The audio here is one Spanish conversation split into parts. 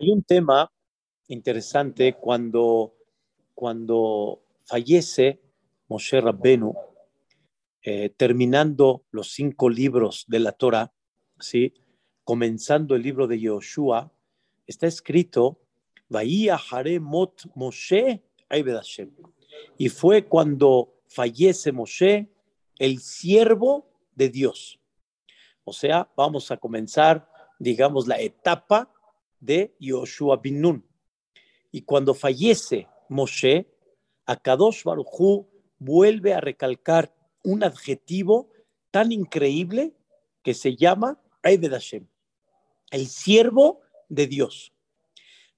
Hay un tema interesante cuando, cuando fallece Moshe Rabbenu, eh, terminando los cinco libros de la Torah, ¿sí? comenzando el libro de Yoshua, está escrito, Mot Moshe Y fue cuando fallece Moshe, el siervo de Dios. O sea, vamos a comenzar, digamos, la etapa de Yoshua bin Nun. Y cuando fallece Moshe, Akadosh Baruj vuelve a recalcar un adjetivo tan increíble que se llama Ebed Hashem, el siervo de Dios.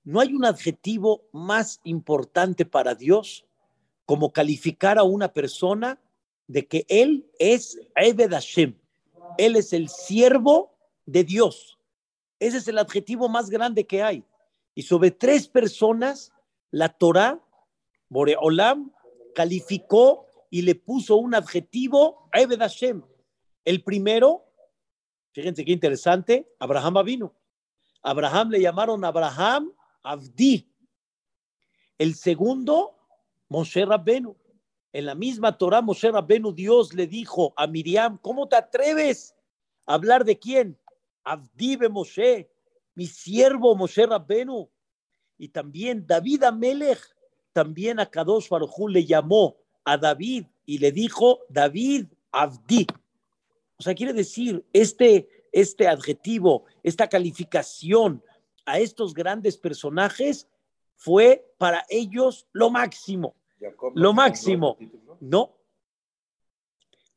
No hay un adjetivo más importante para Dios como calificar a una persona de que él es Ebed Hashem, él es el siervo de Dios. Ese es el adjetivo más grande que hay. Y sobre tres personas, la Torah, Boreolam, calificó y le puso un adjetivo a Ebed Hashem. El primero, fíjense qué interesante, Abraham vino. Abraham le llamaron Abraham Abdi. El segundo, Moshe Rabbenu. En la misma Torah, Moshe Rabbenu, Dios le dijo a Miriam, ¿cómo te atreves a hablar de quién? Abdibe Moshe, mi siervo Moshe Rabbenu. Y también David Amelech, también a Kadosh Baruj le llamó a David y le dijo David Abdi. O sea, quiere decir, este, este adjetivo, esta calificación a estos grandes personajes fue para ellos lo máximo. Lo máximo. No.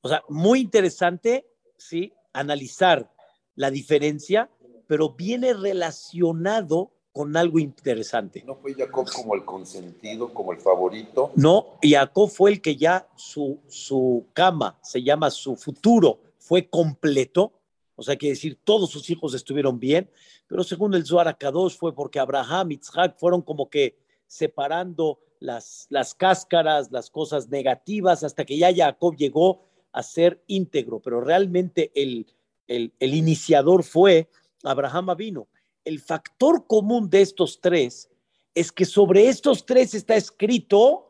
O sea, muy interesante, sí, analizar la diferencia, pero viene relacionado con algo interesante. ¿No fue Jacob como el consentido, como el favorito? No, Jacob fue el que ya su, su cama, se llama su futuro, fue completo. O sea, quiere decir, todos sus hijos estuvieron bien, pero según el Zohar Akadosh fue porque Abraham y Isaac fueron como que separando las, las cáscaras, las cosas negativas, hasta que ya Jacob llegó a ser íntegro, pero realmente el, el, iniciador fue Abraham vino. El factor común de estos tres es que sobre estos tres está escrito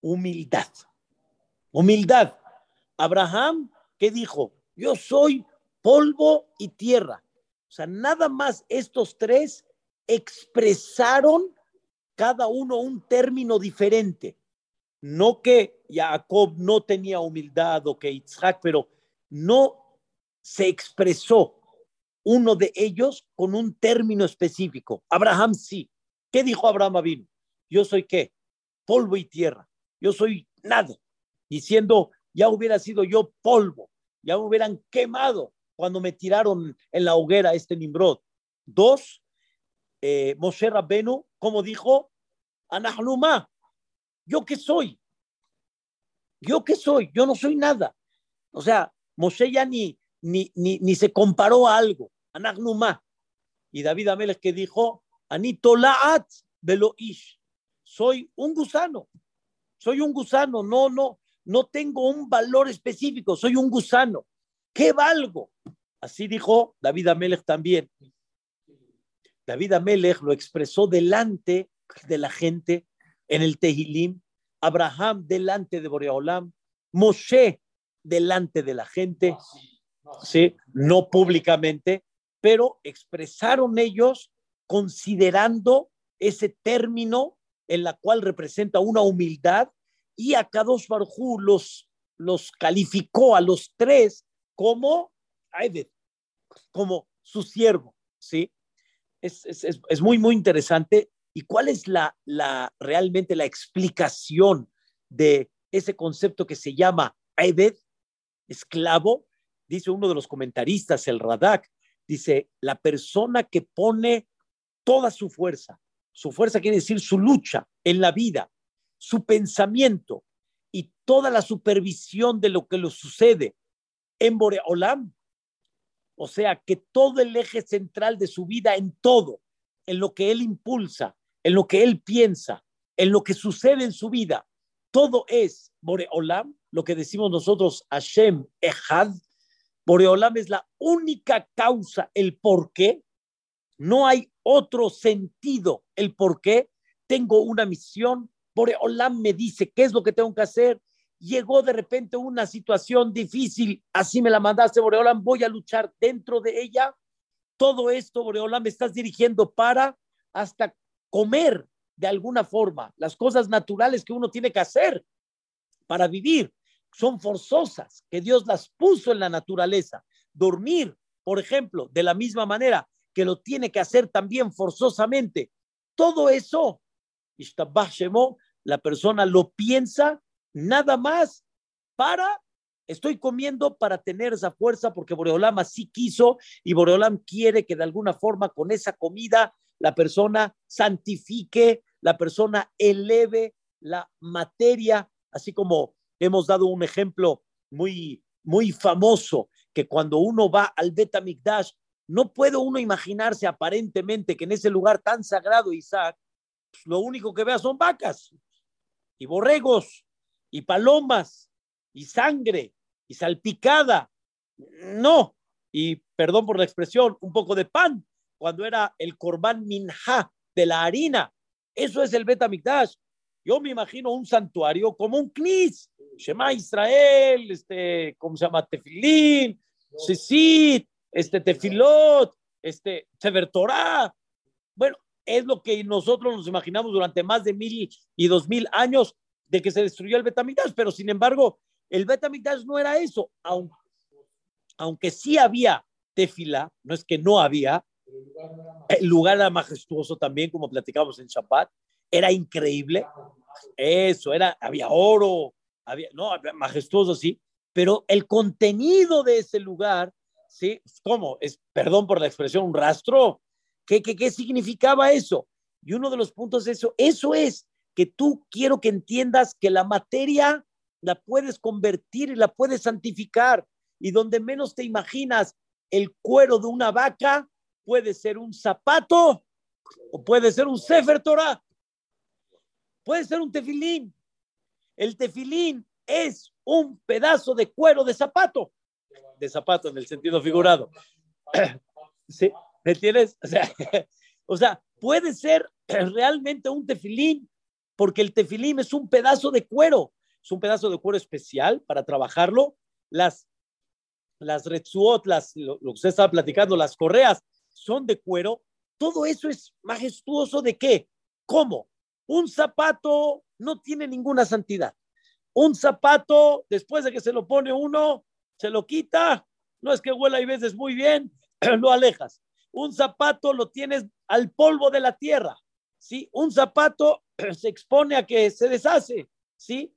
humildad. Humildad. Abraham, ¿qué dijo? Yo soy polvo y tierra. O sea, nada más estos tres expresaron cada uno un término diferente. No que Jacob no tenía humildad o que Isaac, pero no se expresó uno de ellos con un término específico. Abraham sí. ¿Qué dijo Abraham vino? Yo soy qué? Polvo y tierra. Yo soy nada. Diciendo, ya hubiera sido yo polvo. Ya me hubieran quemado cuando me tiraron en la hoguera este Nimrod. Dos, eh, Moshe Rabbenu, como dijo, Anahluma, ¿yo qué soy? ¿Yo qué soy? Yo no soy nada. O sea, Moshe ya ni, ni, ni, se comparó a algo. Anagnuma. Y David Amelech que dijo, Anitolaat ish Soy un gusano. Soy un gusano. No, no, no tengo un valor específico. Soy un gusano. ¿Qué valgo? Así dijo David Amelech también. David Amelech lo expresó delante de la gente en el Tehilim. Abraham delante de Boreolam. Moshe delante de la gente. ¿Sí? no públicamente, pero expresaron ellos considerando ese término en la cual representa una humildad y a Kadosh Barjú los, los calificó a los tres como como su siervo, ¿sí? Es, es, es, muy, muy interesante. ¿Y cuál es la, la, realmente la explicación de ese concepto que se llama Aibed, esclavo? Dice uno de los comentaristas, el Radak, dice, la persona que pone toda su fuerza, su fuerza quiere decir su lucha en la vida, su pensamiento y toda la supervisión de lo que le sucede en Boreolam. O sea, que todo el eje central de su vida en todo, en lo que él impulsa, en lo que él piensa, en lo que sucede en su vida, todo es Boreolam, lo que decimos nosotros, Hashem Echad, Boreolam es la única causa, el por qué. No hay otro sentido el por qué tengo una misión. Boreolam me dice qué es lo que tengo que hacer. Llegó de repente una situación difícil, así me la mandaste, Boreolam, voy a luchar dentro de ella. Todo esto, Boreolam, me estás dirigiendo para hasta comer de alguna forma. Las cosas naturales que uno tiene que hacer para vivir son forzosas, que Dios las puso en la naturaleza. Dormir, por ejemplo, de la misma manera que lo tiene que hacer también forzosamente. Todo eso, la persona lo piensa nada más para, estoy comiendo para tener esa fuerza porque Boreolam así quiso y Boreolam quiere que de alguna forma con esa comida la persona santifique, la persona eleve la materia, así como hemos dado un ejemplo muy, muy famoso, que cuando uno va al Betamikdash, no puede uno imaginarse aparentemente que en ese lugar tan sagrado, Isaac, pues, lo único que vea son vacas y borregos y palomas y sangre y salpicada. No, y perdón por la expresión, un poco de pan, cuando era el corbán minja de la harina. Eso es el Betamikdash. Yo me imagino un santuario como un knis, Shema Israel, este, ¿cómo se llama? Tefilín, Sisit, este, Tefilot, este, Sever Torah. Bueno, es lo que nosotros nos imaginamos durante más de mil y dos mil años de que se destruyó el Betamigdash, pero sin embargo, el Betamigdash no era eso, aunque, aunque sí había tefila, no es que no había, el lugar era majestuoso también, como platicamos en Shabbat, era increíble, eso, era, había oro, había, no, majestuoso sí, pero el contenido de ese lugar, ¿sí? ¿Cómo? Es, perdón por la expresión, un rastro. ¿Qué, qué, qué significaba eso? Y uno de los puntos de eso, eso es que tú quiero que entiendas que la materia la puedes convertir y la puedes santificar. Y donde menos te imaginas el cuero de una vaca, puede ser un zapato o puede ser un Sefer Torah. Puede ser un tefilín. El tefilín es un pedazo de cuero de zapato. De zapato en el sentido figurado. ¿Sí? ¿Me entiendes? O sea, puede ser realmente un tefilín, porque el tefilín es un pedazo de cuero. Es un pedazo de cuero especial para trabajarlo. Las, las retsuot, las, lo, lo que usted estaba platicando, las correas, son de cuero. Todo eso es majestuoso de qué? ¿Cómo? Un zapato no tiene ninguna santidad. Un zapato, después de que se lo pone uno, se lo quita. No es que huela y veces muy bien, lo alejas. Un zapato lo tienes al polvo de la tierra. ¿sí? Un zapato se expone a que se deshace. ¿sí?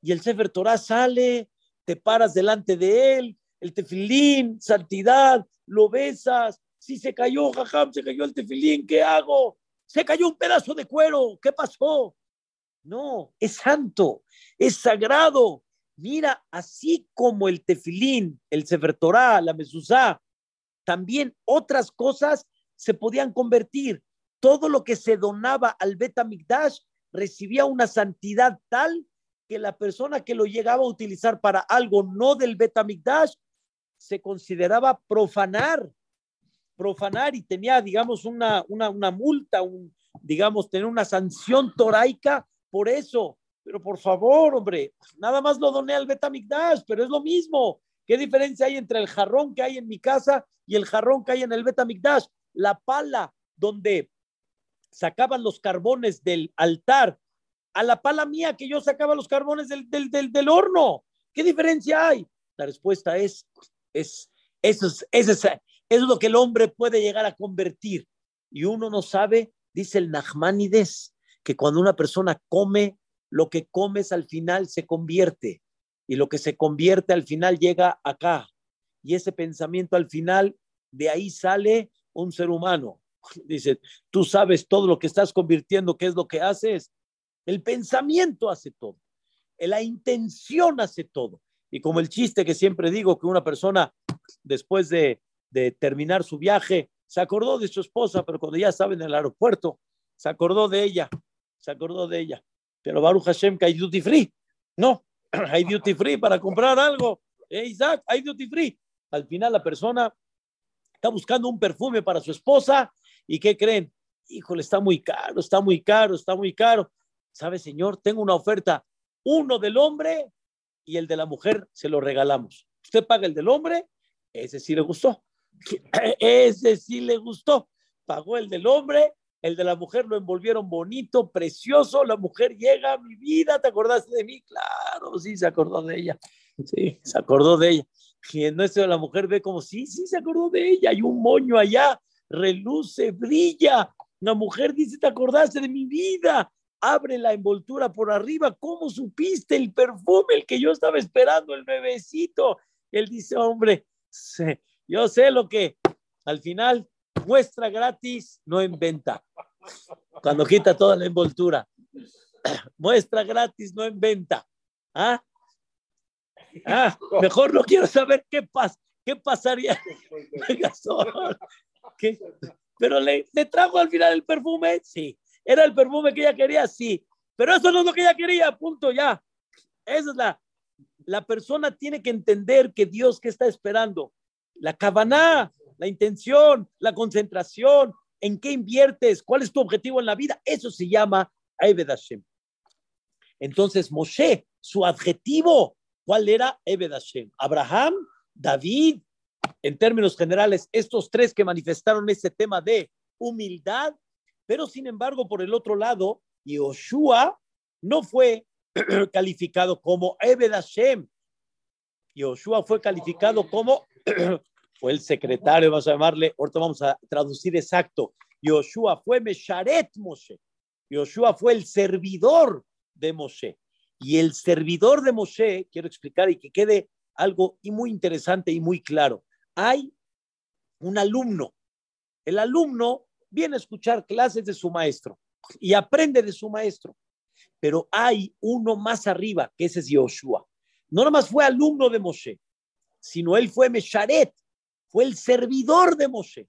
Y el Sefer Torah sale, te paras delante de él, el tefilín, santidad, lo besas. Si se cayó, jajam, se cayó el tefilín, ¿qué hago? Se cayó un pedazo de cuero, ¿qué pasó? No, es santo, es sagrado. Mira, así como el tefilín, el sefer la mezuzá, también otras cosas se podían convertir. Todo lo que se donaba al Betamigdash recibía una santidad tal que la persona que lo llegaba a utilizar para algo no del Betamigdash se consideraba profanar profanar y tenía, digamos, una, una, una multa, un, digamos, tener una sanción toraica por eso. Pero por favor, hombre, nada más lo doné al Betamigdash, pero es lo mismo. ¿Qué diferencia hay entre el jarrón que hay en mi casa y el jarrón que hay en el Betamigdash? La pala donde sacaban los carbones del altar, a la pala mía que yo sacaba los carbones del, del, del, del horno. ¿Qué diferencia hay? La respuesta es, es, eso es, es, es lo que el hombre puede llegar a convertir. Y uno no sabe, dice el Nachmanides, que cuando una persona come, lo que comes al final se convierte. Y lo que se convierte al final llega acá. Y ese pensamiento al final, de ahí sale un ser humano. Dice, tú sabes todo lo que estás convirtiendo, qué es lo que haces. El pensamiento hace todo. La intención hace todo. Y como el chiste que siempre digo, que una persona después de de terminar su viaje, se acordó de su esposa, pero cuando ya estaba en el aeropuerto, se acordó de ella, se acordó de ella. Pero Baruch Hashem que hay duty free. No, hay duty free para comprar algo. Eh, Isaac, hay duty free. Al final la persona está buscando un perfume para su esposa ¿Y qué creen? Híjole, está muy caro, está muy caro, está muy caro. ¿Sabe, señor? Tengo una oferta. Uno del hombre y el de la mujer se lo regalamos. Usted paga el del hombre, ese sí le gustó. Ese sí le gustó. Pagó el del hombre, el de la mujer lo envolvieron bonito, precioso. La mujer llega a mi vida, ¿te acordaste de mí? Claro, sí, se acordó de ella. Sí, se acordó de ella. Y en nuestro la mujer ve como, sí, sí, se acordó de ella. Hay un moño allá, reluce, brilla. La mujer dice, ¿te acordaste de mi vida? Abre la envoltura por arriba. ¿Cómo supiste el perfume, el que yo estaba esperando, el bebecito? Él dice, hombre, yo sé lo que al final muestra gratis, no en venta. Cuando quita toda la envoltura. Muestra gratis, no en venta. ¿Ah? Ah, mejor no quiero saber qué pasa. ¿Qué pasaría? Pero le, le trajo al final el perfume, sí. ¿Era el perfume que ella quería? Sí. Pero eso no es lo que ella quería, punto, ya. Esa es la, la persona tiene que entender que Dios que está esperando, la cabana, la intención, la concentración, en qué inviertes, cuál es tu objetivo en la vida, eso se llama Ebed Hashem. Entonces, Moshe, su adjetivo, ¿cuál era Ebed Hashem? Abraham, David, en términos generales, estos tres que manifestaron ese tema de humildad, pero sin embargo, por el otro lado, Yoshua no fue calificado como Ebed Hashem. Yoshua fue calificado como, fue el secretario, vamos a llamarle, ahorita vamos a traducir exacto. Yoshua fue Mesharet Moshe. Yoshua fue el servidor de Moshe. Y el servidor de Moshe, quiero explicar y que quede algo muy interesante y muy claro. Hay un alumno. El alumno viene a escuchar clases de su maestro y aprende de su maestro pero hay uno más arriba, que ese es Yoshua. No nomás fue alumno de Moshe, sino él fue Mesharet, fue el servidor de Moshe.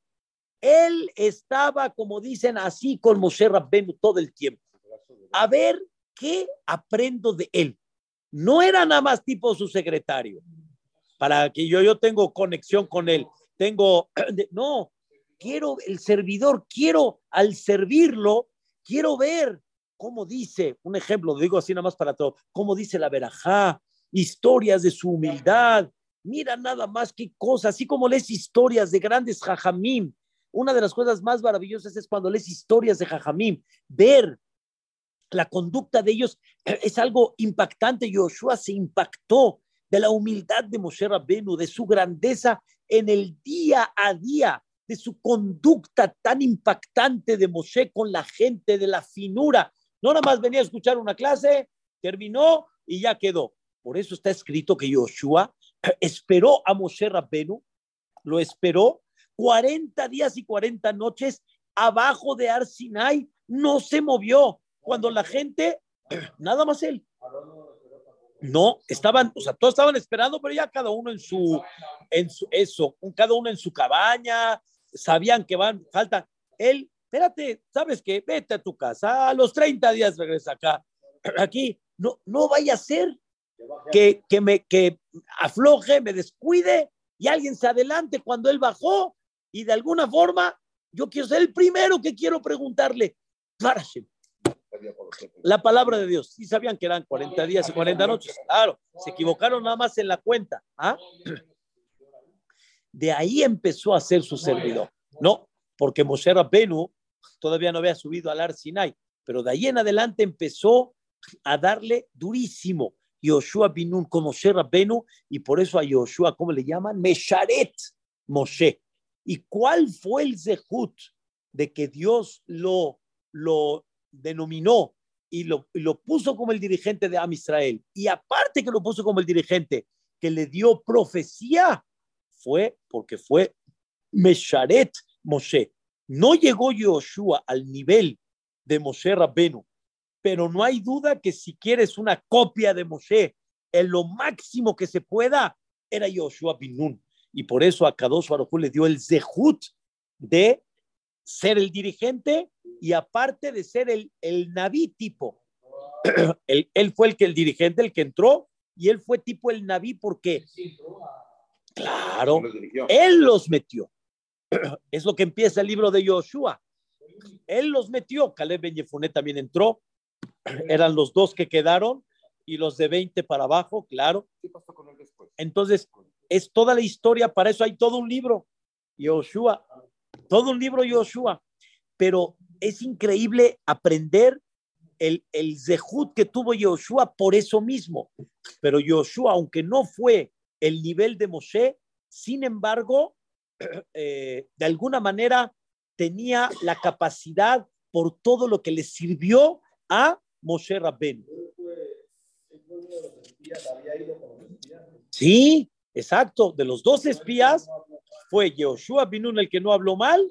Él estaba, como dicen, así con Moshe Rabbenu todo el tiempo. A ver qué aprendo de él. No era nada más tipo su secretario, para que yo, yo tengo conexión con él. Tengo, no, quiero el servidor, quiero al servirlo, quiero ver cómo dice, un ejemplo, lo digo así nada más para todo, cómo dice la verajá, historias de su humildad. Mira nada más qué cosa, así como lees historias de grandes jajamim. Una de las cosas más maravillosas es cuando lees historias de jajamim, ver la conducta de ellos es algo impactante. Yoshua se impactó de la humildad de Moshe Rabbenu, de su grandeza en el día a día, de su conducta tan impactante de Moshe con la gente, de la finura. No nada más venía a escuchar una clase, terminó y ya quedó. Por eso está escrito que Yoshua esperó a Moshe Rabbenu, lo esperó 40 días y 40 noches abajo de Arsinai, no se movió. Cuando la gente, nada más él. No, estaban, o sea, todos estaban esperando, pero ya cada uno en su, en su, eso, cada uno en su cabaña, sabían que van, falta. Él espérate, ¿sabes qué? Vete a tu casa, a los 30 días regresa acá. Aquí, no, no vaya a ser que, que, me, que afloje, me descuide y alguien se adelante cuando él bajó y de alguna forma yo quiero ser el primero que quiero preguntarle, la palabra de Dios. Sí sabían que eran 40 días y 40 noches. Claro, se equivocaron nada más en la cuenta. ¿ah? De ahí empezó a ser su servidor. No, porque Moshe Rabbenu todavía no había subido al Ar Sinai, pero de ahí en adelante empezó a darle durísimo. Yoshua Binun como Moshe Rabbenu, y por eso a Yoshua, ¿cómo le llaman? Mesharet Moshe. ¿Y cuál fue el zehut de que Dios lo, lo denominó y lo, lo puso como el dirigente de Am Israel? Y aparte que lo puso como el dirigente, que le dio profecía, fue porque fue Mesharet Moshe. No llegó Yoshua al nivel de Moshe Rabbenu, pero no hay duda que si quieres una copia de Moshe, en lo máximo que se pueda, era Yoshua Binun. Y por eso a Kadosh Baruj le dio el zehut de ser el dirigente y aparte de ser el, el naví tipo. él, él, fue el que el dirigente, el que entró, y él fue tipo el naví porque, claro, él los metió. es lo que empieza el libro de Yoshua. Él los metió, Caleb Ben Yefuné también entró, eran los dos que quedaron y los de 20 para abajo, claro. Entonces, es toda la historia, para eso hay todo un libro, Yoshua, todo un libro Yoshua, pero es increíble aprender el, el zehut que tuvo Yoshua por eso mismo. Pero Yoshua, aunque no fue el nivel de Moshe, sin embargo, eh, de alguna manera tenía la capacidad por todo lo que le sirvió a Moshe Rabben. Sí, exacto. De los dos espías fue Yoshua Binun el que no habló mal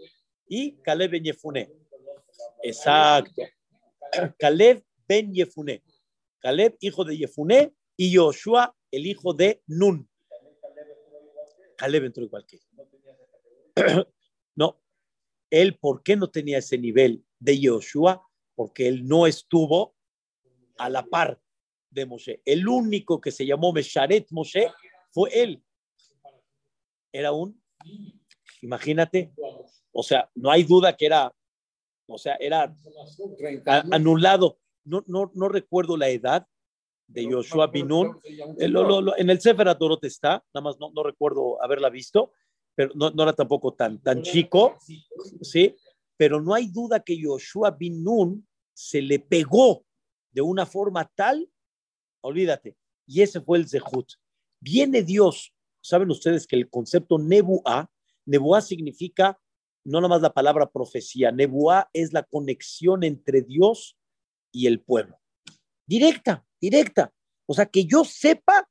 y Caleb Ben Yefuné. Exacto. Caleb Ben Yefuné. Caleb, hijo de Yefuné, y Yoshua, el hijo de Nun. Caleb entró igual que No, él, ¿por qué no tenía ese nivel de Yoshua? Porque él no estuvo a la par de Moshe. El único que se llamó Mesharet Moshe fue él. Era un, imagínate, o sea, no hay duda que era, o sea, era anulado. No, no, no recuerdo la edad de Yoshua Binun. En el Sefer Adorot está, nada más no, no recuerdo haberla visto, pero no, no, era tampoco tan, tan chico, ¿sí? Pero no hay duda que Yoshua Binun se le pegó de una forma tal, olvídate, y ese fue el Zehut. Viene Dios, saben ustedes que el concepto Nebuá, Nebuá significa no nada más la palabra profecía, Nebuá es la conexión entre Dios y el pueblo. Directa, directa. O sea, que yo sepa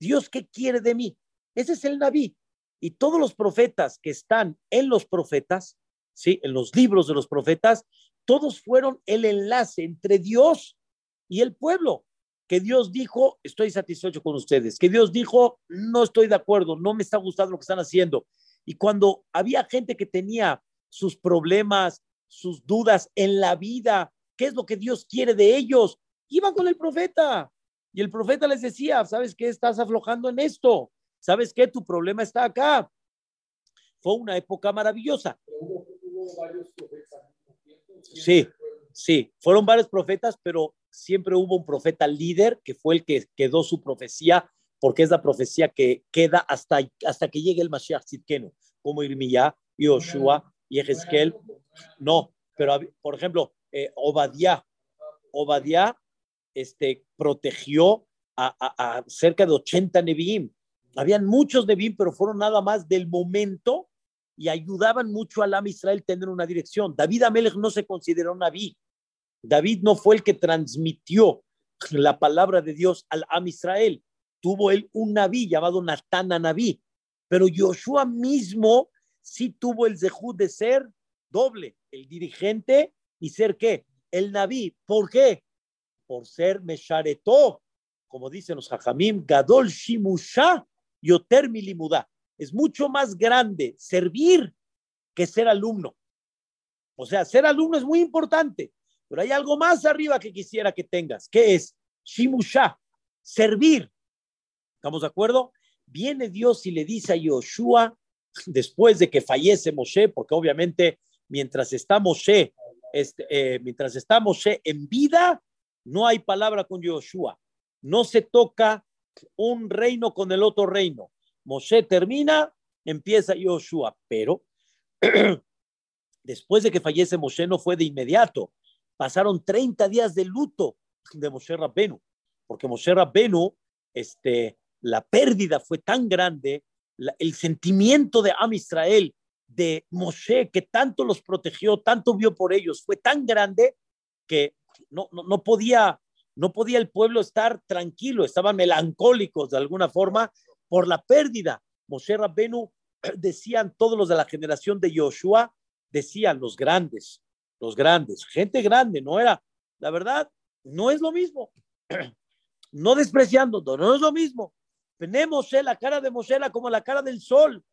Dios qué quiere de mí. Ese es el Naví. Y todos los profetas que están en los profetas, ¿sí? en los libros de los profetas, todos fueron el enlace entre Dios y el pueblo. Que Dios dijo, estoy satisfecho con ustedes. Que Dios dijo, no estoy de acuerdo, no me está gustando lo que están haciendo. Y cuando había gente que tenía sus problemas, sus dudas en la vida, qué es lo que Dios quiere de ellos, iban con el profeta. Y el profeta les decía, ¿sabes qué? Estás aflojando en esto. ¿Sabes qué? Tu problema está acá. Fue una época maravillosa. Sí, sí, fueron varios profetas, pero siempre hubo un profeta líder que fue el que quedó su profecía, porque es la profecía que queda hasta, hasta que llegue el Mashiach Zitkenu, como Irmiyah, Yoshua y Ezequiel. No, pero por ejemplo, eh, Obadiah, Obadiah este, protegió a, cerca de 80 Nevi'im. Habían muchos Nevi'im, pero fueron nada más del momento y ayudaban mucho al Am Israel tener una dirección. David Amelech no se consideró Naví. David no fue el que transmitió la palabra de Dios al Am Israel. Tuvo él un Naví llamado Natana Naví. Pero Joshua mismo sí tuvo el zehut de ser doble, el dirigente y ser qué? El Naví. ¿Por qué? por ser Mesharetó, como dicen los Jajamim, Gadol Shimusha Yoter Milimuda. Es mucho más grande servir que ser alumno. O sea, ser alumno es muy importante, pero hay algo más arriba que quisiera que tengas, que es Shimusha, servir. ¿Estamos de acuerdo? Viene Dios y le dice a Yoshua, después de que fallece Moshe, porque obviamente mientras está Moshe, este, eh, mientras está en vida, no hay palabra con Yoshua. No se toca un reino con el otro reino. Moshe termina, empieza Yoshua, pero después de que fallece Moshe no fue de inmediato. Pasaron 30 días de luto de Moshe Rabbenu, porque Moshe Rabbenu, este, la pérdida fue tan grande, el sentimiento de Am Israel, de Moshe, que tanto los protegió, tanto vio por ellos, fue tan grande que no, no, podía, no podía el pueblo estar tranquilo, estaban melancólicos de alguna forma por la pérdida. Moshe Rabbenu decían todos los de la generación de Yoshua, decían los grandes, los grandes, gente grande, no era, la verdad, no es lo mismo. No despreciando, no es lo mismo. Tenemos la cara de Moshe como la cara del sol,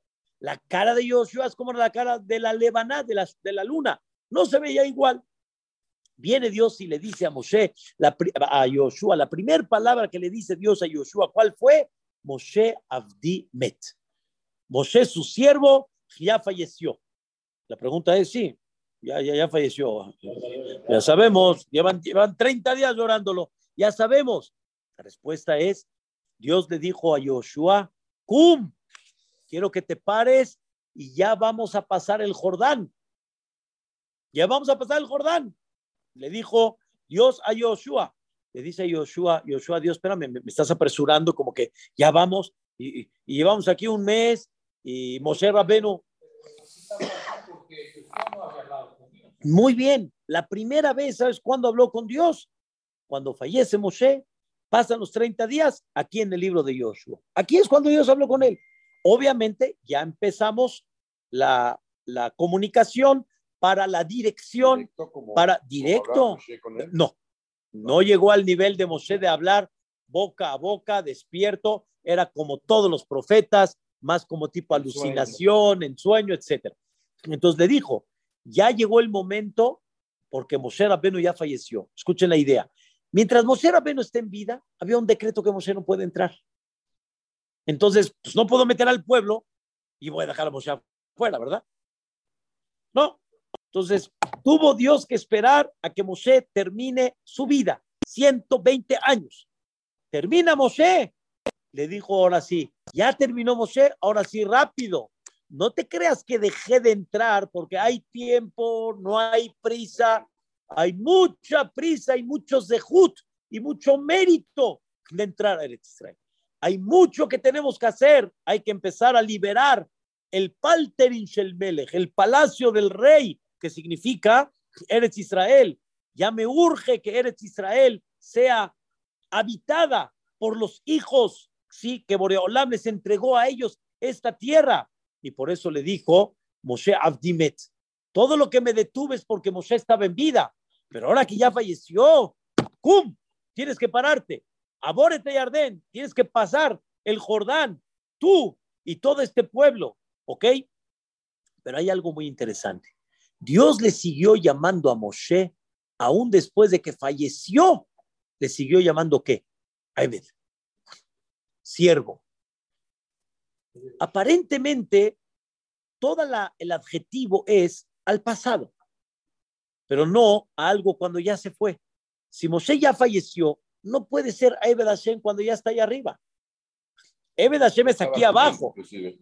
la cara de Yoshua es como la cara de la Lebaná, de la, de la luna, no se veía igual. Viene Dios y le dice a Moshe, a Yoshua, la primera palabra que le dice Dios a Yoshua, ¿cuál fue? Moshe Abdi Met. Moshe, su siervo, ya falleció. La pregunta es, sí, Ya, ya, ya falleció. Ya sabemos, llevan, llevan 30 días llorándolo. Ya sabemos. La respuesta es, Dios le dijo a Joshua, ¡cum! Quiero que te pares y ya vamos a pasar el Jordán. Ya vamos a pasar el Jordán. Le dijo Dios a Joshua. Le dice a Joshua, Joshua, Dios, espérame, me, estás apresurando, como que ya vamos y, llevamos aquí un mes y Moshe Rabeno. Muy bien, la primera vez, ¿sabes cuándo habló con Dios? Cuando fallece Moshe, pasan los 30 días aquí en el libro de Joshua. Aquí es cuando Dios habló con él. Obviamente ya empezamos la, comunicación para la dirección, para directo. no, no llegó al nivel de Moshe de hablar boca a boca, despierto, era como todos los profetas, más como tipo alucinación, en sueño, etc. Entonces le dijo, ya llegó el momento, porque Moshe Rabbeinu ya falleció. Escuchen la idea. Mientras Moshe Rabbeinu esté en vida, había un decreto que Moshe no puede entrar. Entonces, pues no puedo meter al pueblo y voy a dejar a Moshe afuera, ¿verdad? No. Entonces, tuvo Dios que esperar a que Moshe termine su vida, 120 años. Termina Moshe. Le dijo ahora sí, ya terminó Moshe, ahora sí, rápido. No te creas que dejé de entrar porque hay tiempo, no hay prisa, hay mucha prisa y muchos zehut y mucho mérito de entrar a Israel. Hay mucho que tenemos que hacer. Hay que empezar a liberar el Palterin Shelmelech, el palacio del rey, que significa Eretz Israel. Ya me urge que Eretz Israel sea habitada por los hijos, sí, que Boreolam les entregó a ellos esta tierra. Y por eso le dijo Moshe Abdimet, todo lo que me detuve es porque Moshe estaba en vida, pero ahora que ya falleció, ¡cum! Tienes que pararte. Abórete Yardén, tienes que pasar el Jordán, tú y todo este pueblo, ¿ok? Pero hay algo muy interesante. Dios le siguió llamando a Moshe aún después de que falleció. Le siguió llamando qué? Abed, siervo. Aparentemente, todo el adjetivo es al pasado, pero no a algo cuando ya se fue. Si Moshe ya falleció, no puede ser Ebed Hashem cuando ya está ahí arriba. Ebed Hashem es aquí abajo.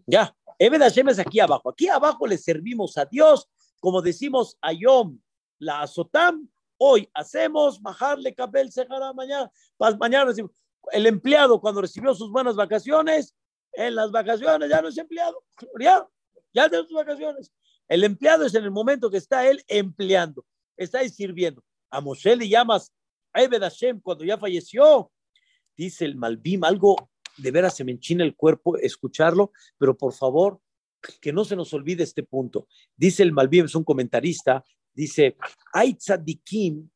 Ya, Ebed Hashem es aquí abajo. Aquí abajo le servimos a Dios, como decimos a Yom, la Azotam. Hoy hacemos bajarle Sejara mañana. Mañana el empleado cuando recibió sus buenas vacaciones, en las vacaciones ya no es empleado. Ya, ya tiene sus vacaciones. El empleado es en el momento que está él empleando, está ahí sirviendo. A Moshe le llamas Ebed Hashem, cuando ya falleció, dice el Malbim, algo de veras se me enchina el cuerpo escucharlo, pero por favor, que no se nos olvide este punto. Dice el Malbim, es un comentarista, dice, hay tzadikim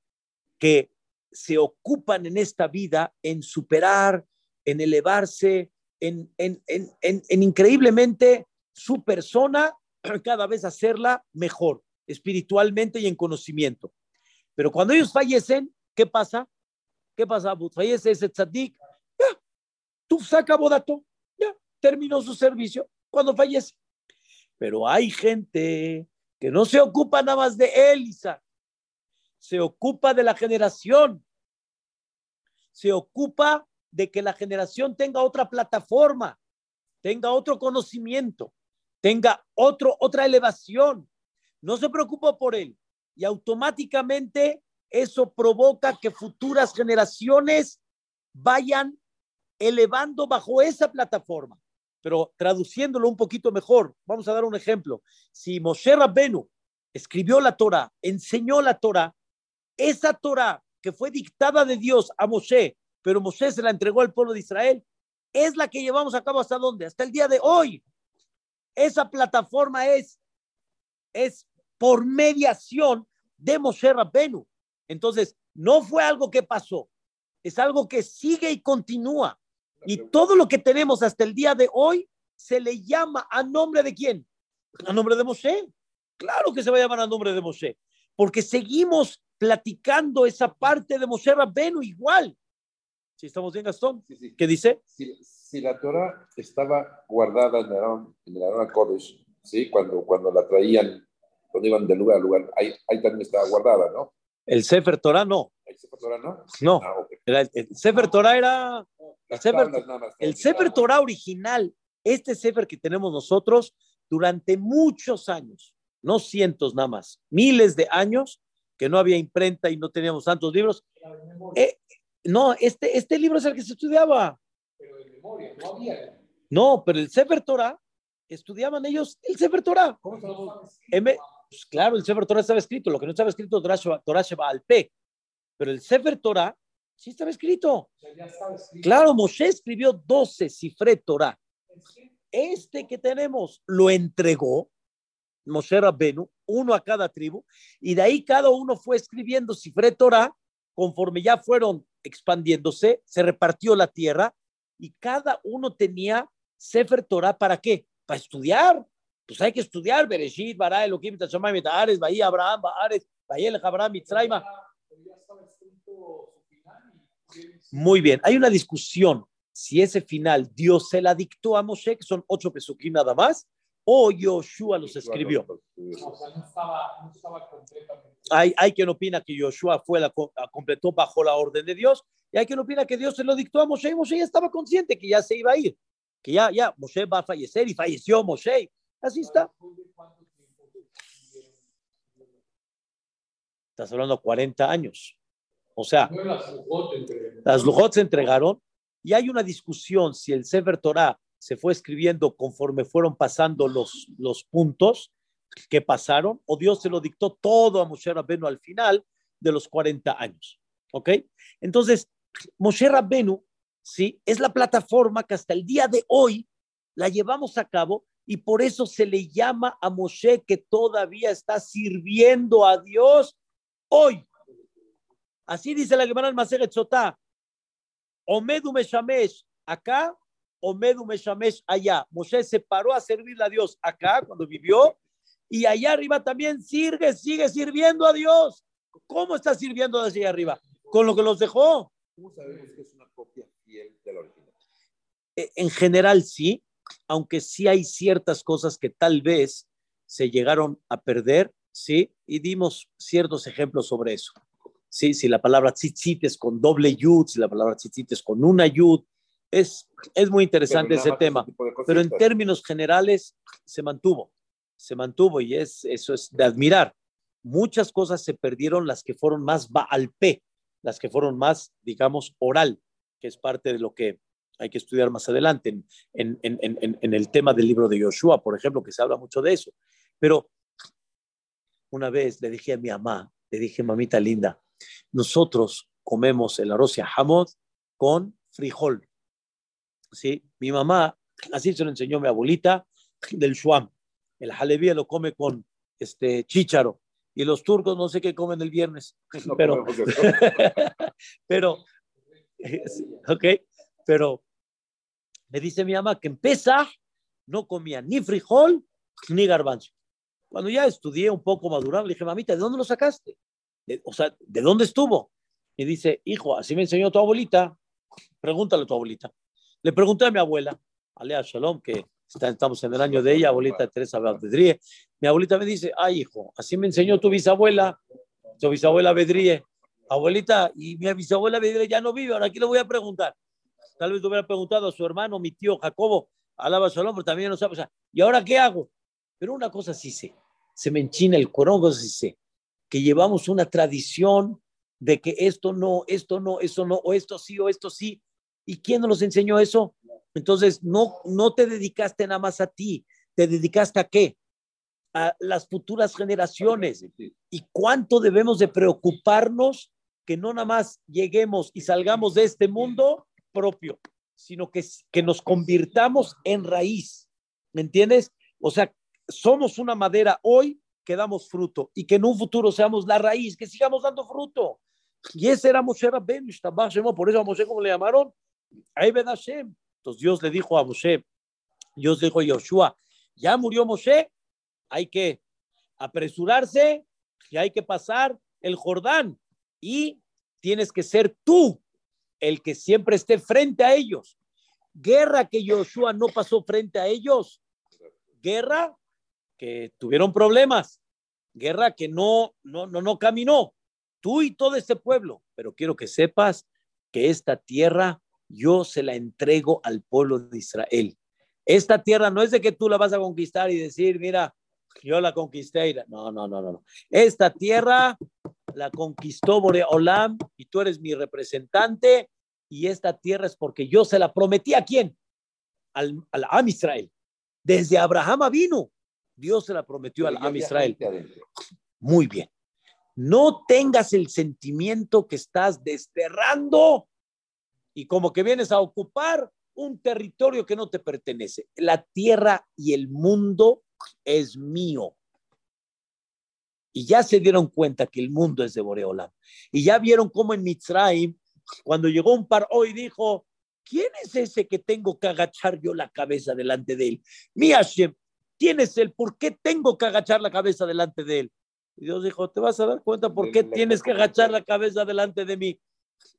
que se ocupan en esta vida en superar, en elevarse, en, en, en, en increíblemente su persona, cada vez hacerla mejor, espiritualmente y en conocimiento. Pero cuando ellos fallecen, ¿Qué pasa? ¿Qué pasa? Fallece ese tzadik, ya, tú saca bodato, ya, terminó su servicio cuando fallece. Pero hay gente que no se ocupa nada más de él, Isaac. Se ocupa de la generación. Se ocupa de que la generación tenga otra plataforma, tenga otro conocimiento, tenga otro, otra elevación. No se preocupa por él y automáticamente eso provoca que futuras generaciones vayan elevando bajo esa plataforma. Pero traduciéndolo un poquito mejor, vamos a dar un ejemplo. Si Moshe Rabbenu escribió la Torah, enseñó la Torah, esa Torah que fue dictada de Dios a Moshe, pero Moshe se la entregó al pueblo de Israel, es la que llevamos a cabo hasta dónde? Hasta el día de hoy. Esa plataforma es, es por mediación de Moshe Rabbenu. Entonces, no fue algo que pasó, es algo que sigue y continúa. Y todo lo que tenemos hasta el día de hoy se le llama a nombre de quién? A nombre de Moshe. Claro que se va a llamar a nombre de Moshe, porque seguimos platicando esa parte de Moshe Rabbenu igual. Si estamos bien, Gastón, ¿qué dice? Si, la Torah estaba guardada en el Aron, en el Kodesh, ¿sí? cuando, cuando la traían cuando iban de lugar a lugar, ahí, ahí también estaba guardada, ¿no? El Sefer Torah no. ¿El Sefer Torah no? No. Ah, ok. Era el, el Sefer Torah era el Sefer, el Sefer. Torah original. Este Sefer que tenemos nosotros durante muchos años, no cientos nada más, miles de años que no había imprenta y no teníamos tantos libros. Eh, no, este, este libro es el que se estudiaba. Pero de memoria, no había. No, pero el Sefer Torah, estudiaban ellos el Sefer Torah. ¿Cómo se lo M- pues claro, el Sefer Torah estaba escrito, lo que no estaba escrito Torah Sheba- al P, pero el Sefer Torah sí estaba escrito. O sea, ya estaba escrito. Claro, Moshe escribió 12 cifre Torah. Este que tenemos lo entregó Moshe Rabbenu, uno a cada tribu, y de ahí cada uno fue escribiendo cifre Torah, conforme ya fueron expandiéndose, se repartió la tierra, y cada uno tenía Sefer Torah, ¿para qué? Para estudiar. Pues hay que estudiar, Bereshit, Bara, Elohim, Tashamay, Metahares, Bahí, Abraham, Bahares, Bahí, Abraham, Mitzrayma. Muy bien, hay una discusión si ese final Dios se la dictó a Moshe, que son ocho pesukim nada más, o Yoshua los escribió. O sea, no estaba, no estaba completamente. Hay, hay quien opina que Yoshua fue la, la completó bajo la orden de Dios, y hay quien opina que Dios se lo dictó a Moshe, y Moshe ya estaba consciente que ya se iba a ir, que ya, ya, Moshe va a fallecer, y falleció Moshe. Así está. Estás hablando 40 años. O sea. Las Lujot se entregaron y hay una discusión si el Sefer Torah se fue escribiendo conforme fueron pasando los, los puntos que pasaron o Dios se lo dictó todo a Moshe Rabbenu al final de los 40 años. ¿Ok? Entonces, Moshe Rabbenu, sí, es la plataforma que hasta el día de hoy la llevamos a cabo y por eso se le llama a Moshe que todavía está sirviendo a Dios hoy. Así dice la Gemara al Maseret Sotá. Omedu Meshamesh acá, Omedu Meshamesh allá. Moshe se paró a servirle a Dios acá cuando vivió y allá arriba también sigue, sigue sirviendo a Dios. ¿Cómo está sirviendo desde allá arriba? Con lo que los dejó. ¿Cómo sabemos que es una copia fiel de la original? Eh, En general sí, aunque sí hay ciertas cosas que tal vez se llegaron a perder, sí, y dimos ciertos ejemplos sobre eso. Sí, si la palabra tzitzit es con doble yud, si la palabra tzitzit es con una yud, es, es muy interesante ese tema. pero en términos generales se mantuvo, se mantuvo y es, eso es de admirar. Muchas cosas se perdieron, las que fueron más Baal P, las que fueron más, digamos, oral, que es parte de lo que hay que estudiar más adelante en, en, en, el tema del libro de Yoshua, por ejemplo, que se habla mucho de eso. Pero una vez le dije a mi mamá, le dije, mamita linda, nosotros comemos el arroz y hamod con frijol. ¿sí? Mi mamá, así se lo enseñó mi abuelita, del Shuam. El jalebía lo come con este chícharo. Y los turcos no sé qué comen el viernes. No pero, pero, ok, pero me dice mi mamá que en Pesaj no comía ni frijol ni garbanzo. Cuando ya estudié un poco madurado, le dije, mamita, ¿de dónde lo sacaste? De- o sea, ¿de dónde estuvo? Y dice, hijo, así me enseñó tu abuelita. Pregúntale a tu abuelita. Le pregunté a mi abuela, Alea Shalom, que estamos en el año de ella, abuelita Teresa Bedrie. Mi abuelita me dice, ay, hijo, así me enseñó tu bisabuela, tu bisabuela Bedrie. Abuelita, y mi bisabuela Bedrie ya no vive, ahora aquí le voy a preguntar. Tal vez le hubiera preguntado a su hermano, mi tío Jacobo, alaba Shalom, pero también no sabe. ¿y ahora qué hago? Pero una cosa sí sé, se me enchina el corongo, sí sé, que llevamos una tradición de que esto no, esto no, eso no, o esto sí, o esto sí. ¿Y quién nos enseñó eso? Entonces, no, no te dedicaste nada más a ti, te dedicaste a qué? A las futuras generaciones. ¿Y cuánto debemos de preocuparnos que no nada más lleguemos y salgamos de este mundo propio, sino que, que nos convirtamos en raíz? ¿Me entiendes? O sea, somos una madera hoy que damos fruto y que en un futuro seamos la raíz, que sigamos dando fruto. Y ese era Moshe Rabbeinu, por eso a Moshe, como le llamaron, Hashem. Dios le dijo a Moshe, Dios dijo a Yoshua, ya murió Moshe, hay que apresurarse y hay que pasar el Jordán y tienes que ser tú el que siempre esté frente a ellos. Guerra que Yoshua no pasó frente a ellos, guerra que tuvieron problemas, guerra que no, no, no, no caminó, tú y todo este pueblo, pero quiero que sepas que esta tierra yo se la entrego al pueblo de Israel. Esta tierra no es de que tú la vas a conquistar y decir, mira, yo la conquisté. No, no, no, no. Esta tierra la conquistó Boreolam y tú eres mi representante y esta tierra es porque yo se la prometí a quién? Al, al Am Israel. Desde Abraham vino, Dios se la prometió al Am Israel. Muy bien. No tengas el sentimiento que estás desterrando y como que vienes a ocupar un territorio que no te pertenece. La tierra y el mundo es mío. Y ya se dieron cuenta que el mundo es de Boreolam. Y ya vieron cómo en Mitzrayim, cuando llegó un par hoy, dijo, ¿quién es ese que tengo que agachar yo la cabeza delante de él? Mi Hashem, ¿quién es él? ¿Por qué tengo que agachar la cabeza delante de él? Y Dios dijo, te vas a dar cuenta por qué tienes que agachar la cabeza delante de mí.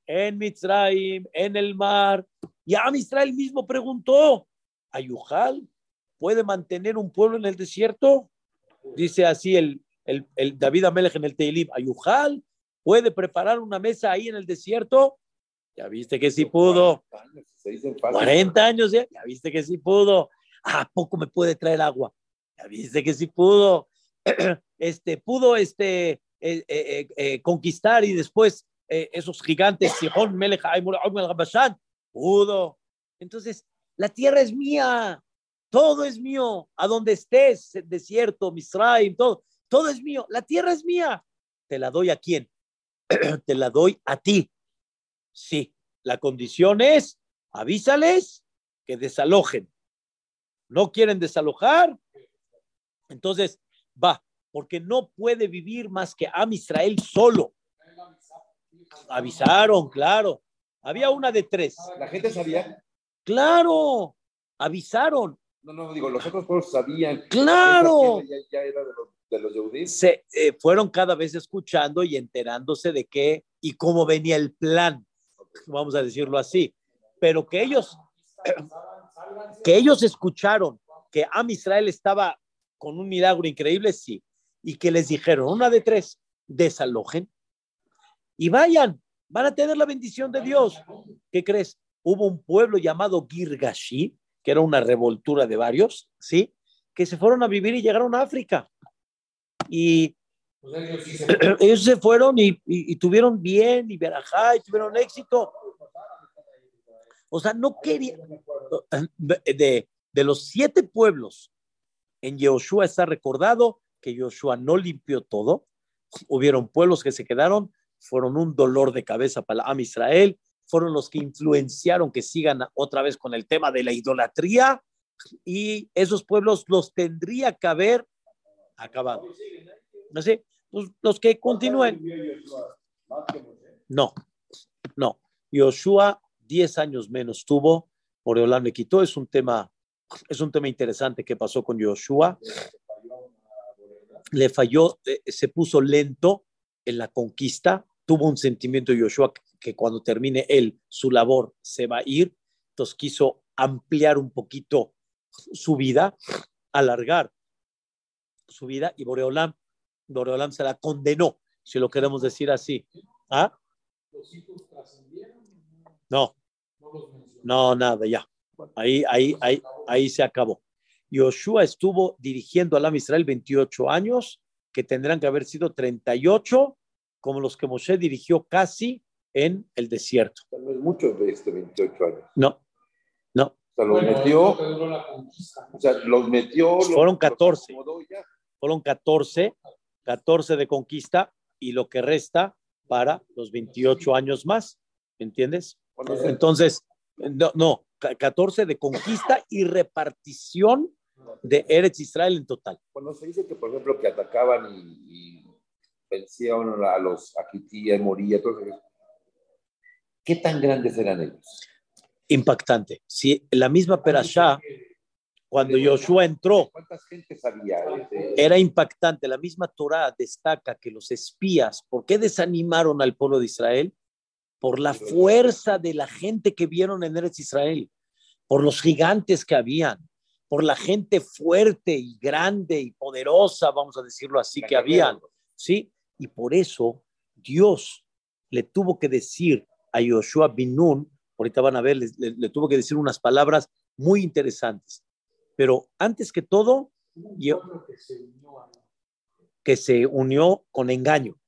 En Mitzrayim, en el mar. Y a Israel mismo preguntó, ¿Ayujal puede mantener un pueblo en el desierto? Dice así el, el, el David Amelech en el Teilim, Ayujal, ¿puede preparar una mesa ahí en el desierto? Ya viste que sí pudo. 40 años ya, ya viste que sí pudo. ¿A poco me puede traer agua? Ya viste que sí pudo. Este, pudo este, eh, eh, eh, conquistar y después esos gigantes, Sihon, Melech, pudo. Entonces, la tierra es mía, todo es mío, a donde estés, desierto, Misraim, todo, todo es mío, la tierra es mía. ¿Te la doy a quién? Te la doy a ti. Sí, la condición es, avísales que desalojen. ¿No quieren desalojar? Entonces, va, porque no puede vivir más que a Israel solo. Avisaron, claro. Había una de tres. ¿La gente sabía? Claro, avisaron. No, no, digo, los otros pueblos sabían. Claro. Ya, ya, era de los, de los Yehudim. Se eh, fueron cada vez escuchando y enterándose de qué y cómo venía el plan, vamos a decirlo así. Pero que ellos, que ellos escucharon que Am Israel estaba con un milagro increíble, sí. Y que les dijeron, una de tres, desalojen y vayan, van a tener la bendición de Dios. ¿Qué crees? Hubo un pueblo llamado Girgashi, que era una revoltura de varios, ¿sí? Que se fueron a vivir y llegaron a África. Y ellos se fueron y, y, y tuvieron bien, y verajá, y tuvieron éxito. O sea, no quería. De, de los siete pueblos, en Yehoshua está recordado que Yehoshua no limpió todo. Hubieron pueblos que se quedaron, fueron un dolor de cabeza para Am Israel, fueron los que influenciaron que sigan otra vez con el tema de la idolatría y esos pueblos los tendría que haber acabado. ¿No sé? Pues los que continúen. No, no. Yoshua, 10 años menos tuvo, Oreolán le quitó, es un tema, es un tema interesante que pasó con Yoshua. Le falló, eh, se puso lento en la conquista, tuvo un sentimiento Yoshua que cuando termine él su labor se va a ir, entonces quiso ampliar un poquito su vida, alargar su vida y Boreolam, Boreolam se la condenó, si lo queremos decir así. ¿Ah? No, no, nada, ya. Ahí, ahí, ahí, ahí se acabó. Yoshua estuvo dirigiendo a Am Israel 28 años, que tendrán que haber sido 38, como los que Moshe dirigió casi en el desierto. No es mucho de este 28 años. No, no. O sea, los metió. O sea, los metió. Fueron 14. Los. Fueron 14, 14 de conquista y lo que resta para los 28 años más. ¿Entiendes? Entonces, no, no, ca- 14 de conquista y repartición de Eretz Israel en total. Cuando se dice que, por ejemplo, que atacaban y, y vencieron a los Akitíes, Moría, todo eso, ¿qué tan grandes eran ellos? Impactante. Si la misma Perashá, cuando Joshua entró, ¿Cuántas gentes había? Este, era impactante. La misma Torah destaca que los espías, ¿por qué desanimaron al pueblo de Israel? Por la fuerza de la gente que vieron en Eretz Israel, por los gigantes que habían, por la gente fuerte y grande y poderosa, vamos a decirlo así, que habían, ¿sí? Y por eso Dios le tuvo que decir a Yoshua Binun, ahorita van a ver, le, le- le tuvo que decir unas palabras muy interesantes. Pero antes que todo, yo- que se unió a que se unió con engaño,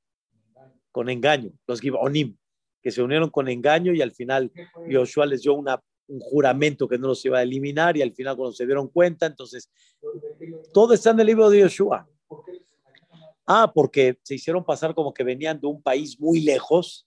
con engaño, los Gibeonim, que se unieron con engaño y al final. Joshua les dio una, un juramento que no los iba a eliminar y al final cuando se dieron cuenta, entonces ¿De qué lo- todo está en el libro de Joshua. ¿Por qué se engañaron? Ah, porque se hicieron pasar como que venían de un país muy lejos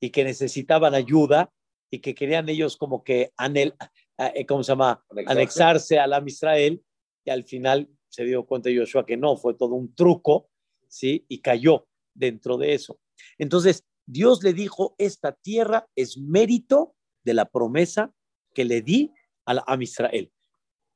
y que necesitaban ayuda y que querían ellos como que anel, eh, ¿cómo se llama? Anexarse. Anexarse al Am Israel y al final se dio cuenta Joshua que no, fue todo un truco, ¿sí? Y cayó dentro de eso. Entonces, Dios le dijo, esta tierra es mérito de la promesa que le di al Am Israel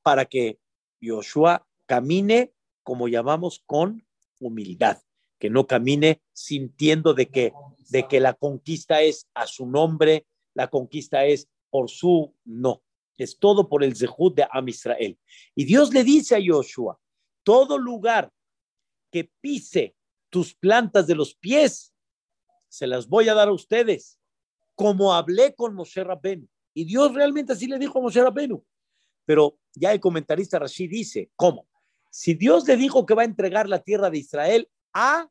para que Joshua camine, como llamamos, con humildad, que no camine sintiendo de que, de que la conquista es a su nombre, la conquista es por su, no, es todo por el Zehut de Am Israel. Y Dios le dice a Joshua, todo lugar que pise tus plantas de los pies, se las voy a dar a ustedes, como hablé con Moshe Rabbenu. Y Dios realmente así le dijo a Moshe Rabbenu. Pero ya el comentarista Rashi dice, ¿cómo? Si Dios le dijo que va a entregar la tierra de Israel a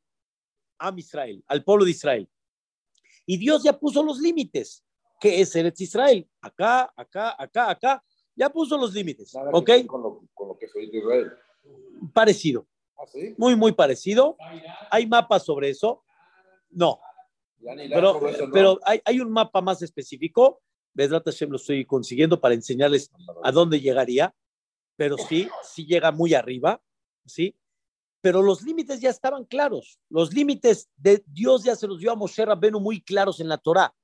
Am Israel, al pueblo de Israel, y Dios ya puso los límites, que es Eretz Israel, acá, acá, acá, acá, ya puso los límites, Nada ¿ok? Con lo, con lo que es Israel. Parecido, Ah, sí. muy, muy parecido. A. ¿Hay mapas sobre eso? No, pero, pero hay, hay un mapa más específico. Vedrat Hashem lo estoy consiguiendo para enseñarles a dónde llegaría, pero sí, sí llega muy arriba, ¿sí? Pero los límites ya estaban claros. Los límites de Dios ya se los dio a Moshe Rabbenu muy claros en la Torá.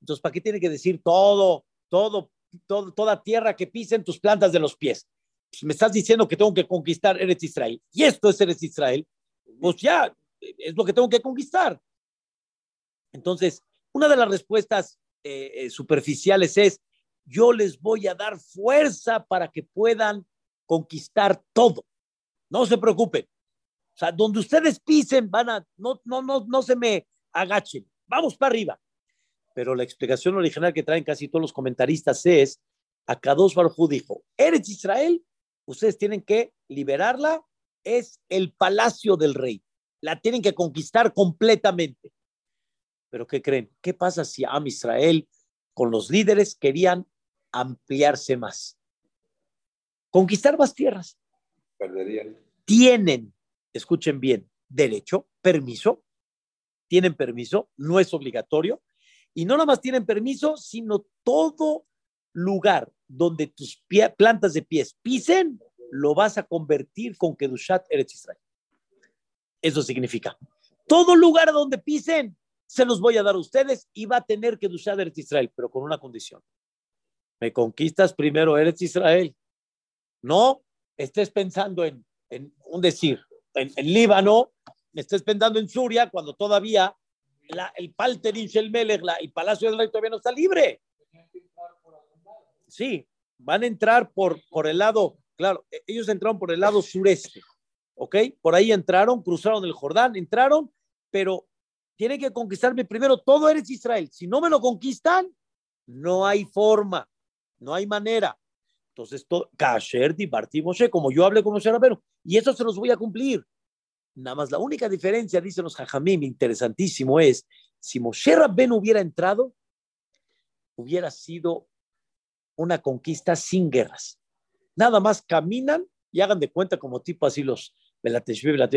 Entonces, ¿para qué tiene que decir todo, todo, todo toda tierra que pisen tus plantas de los pies? Pues me estás diciendo que tengo que conquistar Eretz Israel. Y esto es Eretz Israel. Pues ya, es lo que tengo que conquistar. Entonces, una de las respuestas eh, eh, superficiales es, yo les voy a dar fuerza para que puedan conquistar todo. No se preocupen. O sea, donde ustedes pisen, van a, no, no, no, no se me agachen. Vamos para arriba. Pero la explicación original que traen casi todos los comentaristas es, Akadosh Baruj dijo, Eretz Israel, ustedes tienen que liberarla, es el palacio del rey. La tienen que conquistar completamente. Pero ¿qué creen? ¿Qué pasa si Am Israel con los líderes querían ampliarse más? Conquistar más tierras. Perderían. Tienen, escuchen bien, derecho, permiso, tienen permiso, no es obligatorio. Y no nada más tienen permiso, sino todo lugar donde tus pie- plantas de pies pisen, lo vas a convertir con Kedushat Eretz Israel. Eso significa, todo lugar donde pisen, se los voy a dar a ustedes y va a tener Kedushat Eretz Israel, pero con una condición. Me conquistas primero Eretz Israel. No estés pensando en, un decir, en, en Líbano, estés pensando en Suria, cuando todavía la- el Palterin Shel Melech, la- el Palacio del Rey todavía no está libre. Sí, van a entrar por, por el lado, claro, e- ellos entraron por el lado sureste, ¿ok? Por ahí entraron, cruzaron el Jordán, entraron, pero tienen que conquistarme primero, todo eres Israel. Si no me lo conquistan, no hay forma, no hay manera. Entonces, to- Kasher, Dibarti, Moshe, como yo hablé con Moshe Rabbeinu, y eso se los voy a cumplir. Nada más la única diferencia, dicen los Jajamim, interesantísimo es, si Moshe Rabbeinu hubiera entrado, hubiera sido una conquista sin guerras. Nada más caminan y hagan de cuenta como tipo así los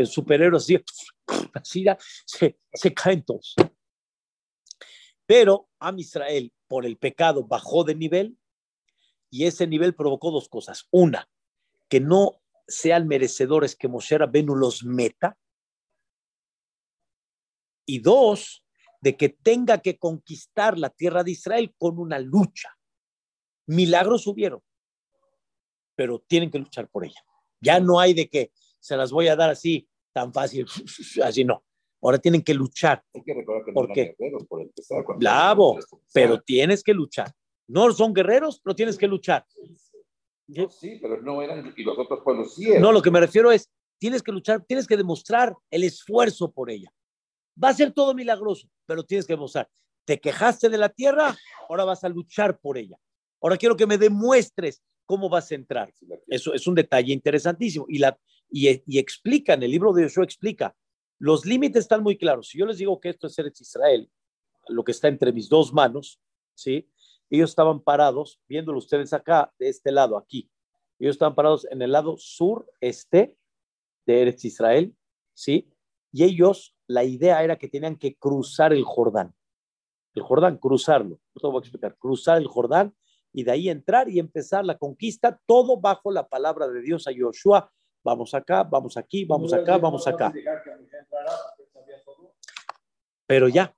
superhéroes, así, así se, se caen todos. Pero Am Israel, por el pecado, bajó de nivel y ese nivel provocó dos cosas. Una, que no sean merecedores que Moshe Rabbenu los meta. Y dos, de que tenga que conquistar la tierra de Israel con una lucha. Milagros hubieron, pero tienen que luchar por ella. Ya no hay de que se las voy a dar así tan fácil, así no. Ahora tienen que luchar, Hay que recordar que no ¿Por eran guerreros por empezar. Bravo, pero tienes que luchar. No son guerreros, pero tienes que luchar. No, sí, pero no eran, y los otros pueblos sí eran. No, lo que me refiero es, tienes que luchar, tienes que demostrar el esfuerzo por ella. Va a ser todo milagroso, pero tienes que demostrar. Te quejaste de la tierra, ahora vas a luchar por ella. Ahora quiero que me demuestres cómo vas a entrar. Eso es un detalle interesantísimo. Y, la, y, y explica, en el libro de Joshua explica, los límites están muy claros. Si yo les digo que esto es Eretz Israel, lo que está entre mis dos manos, ¿sí? Ellos estaban parados, viéndolo ustedes acá, de este lado, aquí. Ellos estaban parados en el lado sur-este de Eretz Israel, ¿sí? Y ellos, la idea era que tenían que cruzar el Jordán. El Jordán, cruzarlo. No te voy a explicar. Cruzar el Jordán y de ahí entrar y empezar la conquista, todo bajo la palabra de Dios a Joshua. Vamos acá, vamos aquí, vamos acá, vamos acá. Pero ya,